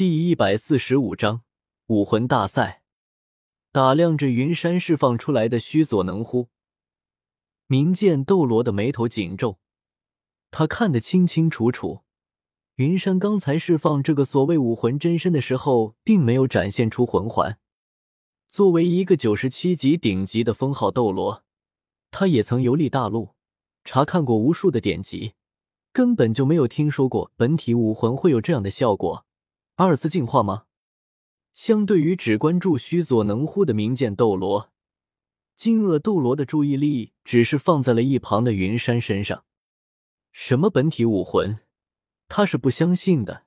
第一百四十五章武魂大赛。打量着云山释放出来的虚佐能乎，明剑斗罗的眉头紧皱。他看得清清楚楚，云山刚才释放这个所谓武魂真身的时候，并没有展现出魂环。作为一个九十七级顶级的封号斗罗，他也曾游历大陆，查看过无数的典籍，根本就没有听说过本体武魂会有这样的效果。二次进化吗？相对于只关注须佐能乎的名剑斗罗，金鳄斗罗的注意力只是放在了一旁的云山身上。什么本体武魂？他是不相信的。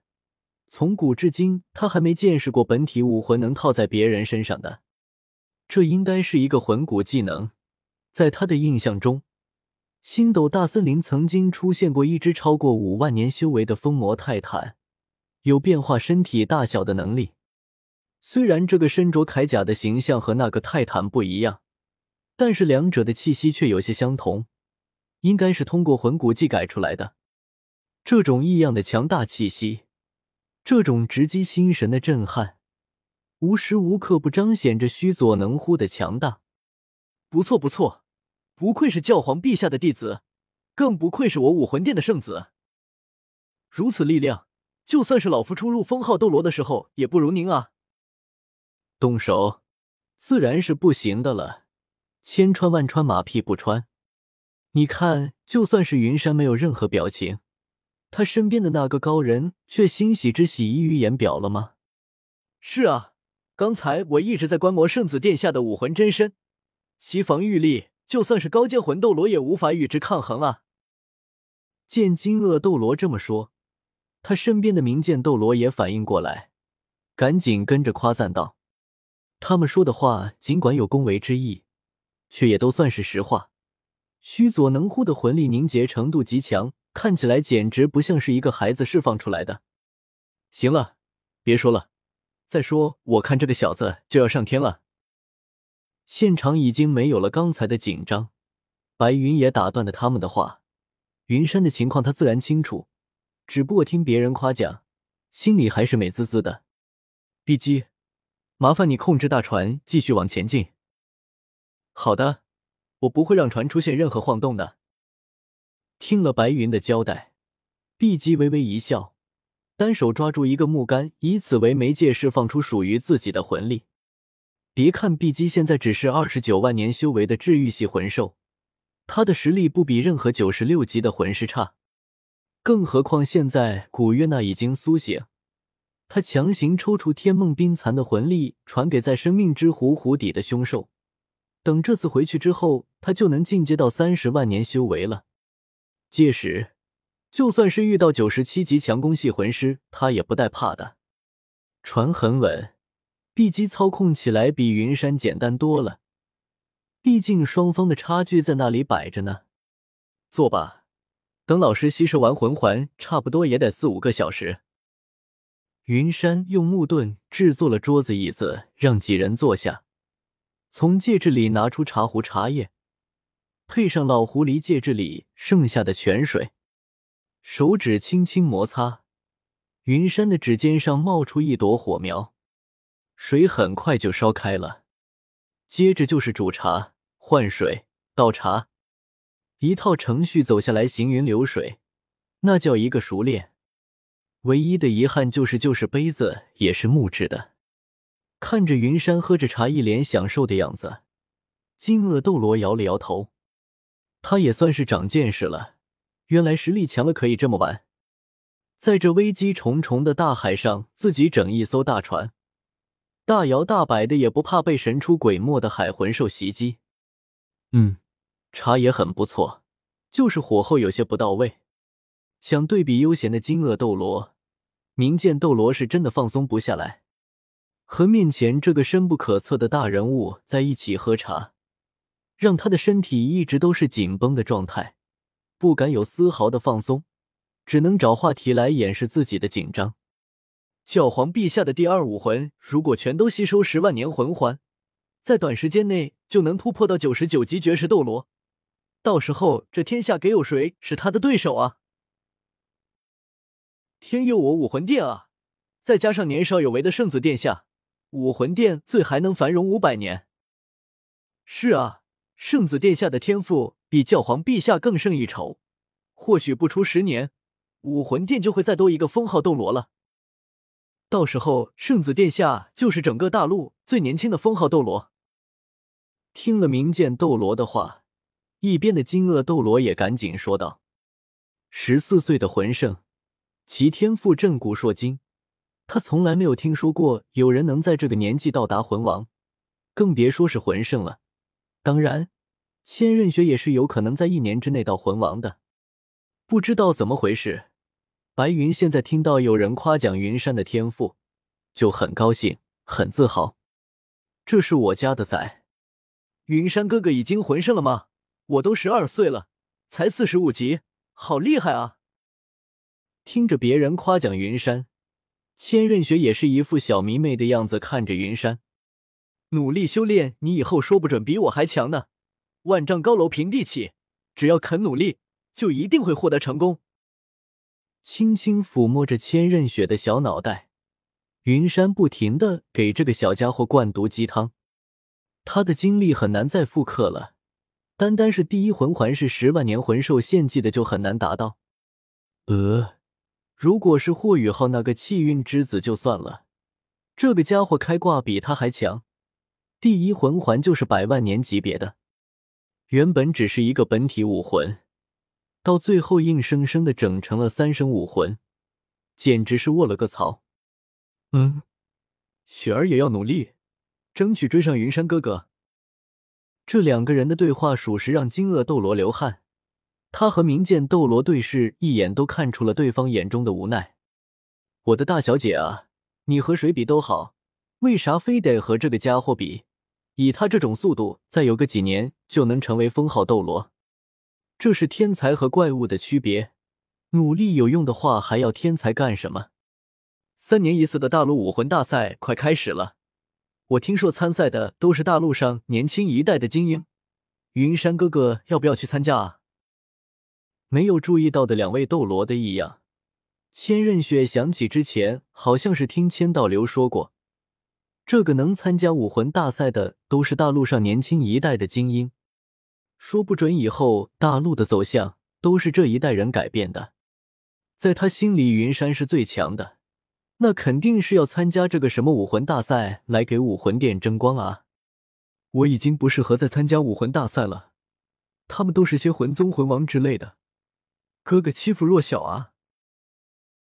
从古至今，他还没见识过本体武魂能套在别人身上的。这应该是一个魂骨技能。在他的印象中，星斗大森林曾经出现过一只超过五万年修为的风魔泰坦。有变化身体大小的能力，虽然这个身着铠甲的形象和那个泰坦不一样，但是两者的气息却有些相同，应该是通过魂骨技改出来的。这种异样的强大气息，这种直击心神的震撼，无时无刻不彰显着须佐能乎的强大。不错不错，不愧是教皇陛下的弟子，更不愧是我武魂殿的圣子。如此力量。就算是老夫初入封号斗罗的时候，也不如您啊！动手，自然是不行的了。千穿万穿，马屁不穿。你看，就算是云山没有任何表情，他身边的那个高人却欣喜之喜溢于言表了吗？是啊，刚才我一直在观摩圣子殿下的武魂真身，其防御力，就算是高阶魂斗罗也无法与之抗衡啊！见金鳄斗罗这么说。他身边的名剑斗罗也反应过来，赶紧跟着夸赞道：“他们说的话尽管有恭维之意，却也都算是实话。须佐能乎的魂力凝结程度极强，看起来简直不像是一个孩子释放出来的。”行了，别说了，再说我看这个小子就要上天了。现场已经没有了刚才的紧张，白云也打断了他们的话。云山的情况他自然清楚。只不过听别人夸奖，心里还是美滋滋的。碧姬，麻烦你控制大船继续往前进。好的，我不会让船出现任何晃动的。听了白云的交代，碧姬微微一笑，单手抓住一个木杆，以此为媒介释放出属于自己的魂力。别看碧姬现在只是二十九万年修为的治愈系魂兽，她的实力不比任何九十六级的魂师差。更何况现在古月娜已经苏醒，他强行抽出天梦冰蚕的魂力传给在生命之湖湖底的凶兽，等这次回去之后，他就能进阶到三十万年修为了。届时，就算是遇到九十七级强攻系魂师，他也不带怕的。船很稳，碧姬操控起来比云山简单多了，毕竟双方的差距在那里摆着呢。坐吧。等老师吸收完魂环，差不多也得四五个小时。云山用木盾制作了桌子椅子，让几人坐下。从戒指里拿出茶壶、茶叶，配上老狐狸戒指里剩下的泉水，手指轻轻摩擦，云山的指尖上冒出一朵火苗，水很快就烧开了。接着就是煮茶、换水、倒茶。一套程序走下来，行云流水，那叫一个熟练。唯一的遗憾就是，就是杯子也是木质的。看着云山喝着茶，一脸享受的样子，金鳄斗罗摇了摇头。他也算是长见识了，原来实力强了可以这么玩。在这危机重重的大海上，自己整一艘大船，大摇大摆的，也不怕被神出鬼没的海魂兽袭击。嗯。茶也很不错，就是火候有些不到位。想对比悠闲的金鳄斗罗，明剑斗罗是真的放松不下来。和面前这个深不可测的大人物在一起喝茶，让他的身体一直都是紧绷的状态，不敢有丝毫的放松，只能找话题来掩饰自己的紧张。教皇陛下的第二武魂，如果全都吸收十万年魂环，在短时间内就能突破到九十九级绝世斗罗。到时候，这天下给有谁是他的对手啊？天佑我武魂殿啊！再加上年少有为的圣子殿下，武魂殿最还能繁荣五百年。是啊，圣子殿下的天赋比教皇陛下更胜一筹，或许不出十年，武魂殿就会再多一个封号斗罗了。到时候，圣子殿下就是整个大陆最年轻的封号斗罗。听了明剑斗罗的话，一边的金鳄斗罗也赶紧说道：“十四岁的魂圣，其天赋震古烁今，他从来没有听说过有人能在这个年纪到达魂王，更别说是魂圣了。当然，千仞雪也是有可能在一年之内到魂王的。不知道怎么回事，白云现在听到有人夸奖云山的天赋，就很高兴，很自豪。这是我家的崽。”云山哥哥已经魂圣了吗？我都十二岁了，才四十五级，好厉害啊！听着别人夸奖云山，千仞雪也是一副小迷妹的样子看着云山，努力修炼，你以后说不准比我还强呢。万丈高楼平地起，只要肯努力，就一定会获得成功。轻轻抚摸着千仞雪的小脑袋，云山不停的给这个小家伙灌毒鸡汤。他的经历很难再复刻了，单单是第一魂环是十万年魂兽献祭的就很难达到。呃，如果是霍雨浩那个气运之子就算了，这个家伙开挂比他还强，第一魂环就是百万年级别的。原本只是一个本体武魂，到最后硬生生的整成了三生武魂，简直是卧了个槽。嗯，雪儿也要努力。争取追上云山哥哥。这两个人的对话，属实让金鳄斗罗流汗。他和明剑斗罗对视一眼，都看出了对方眼中的无奈。我的大小姐啊，你和谁比都好，为啥非得和这个家伙比？以他这种速度，再有个几年就能成为封号斗罗。这是天才和怪物的区别。努力有用的话，还要天才干什么？三年一次的大陆武魂大赛快开始了。我听说参赛的都是大陆上年轻一代的精英，云山哥哥要不要去参加啊？没有注意到的两位斗罗的异样，千仞雪想起之前好像是听千道流说过，这个能参加武魂大赛的都是大陆上年轻一代的精英，说不准以后大陆的走向都是这一代人改变的。在他心里，云山是最强的。那肯定是要参加这个什么武魂大赛来给武魂殿争光啊！我已经不适合再参加武魂大赛了，他们都是些魂宗、魂王之类的，哥哥欺负弱小啊！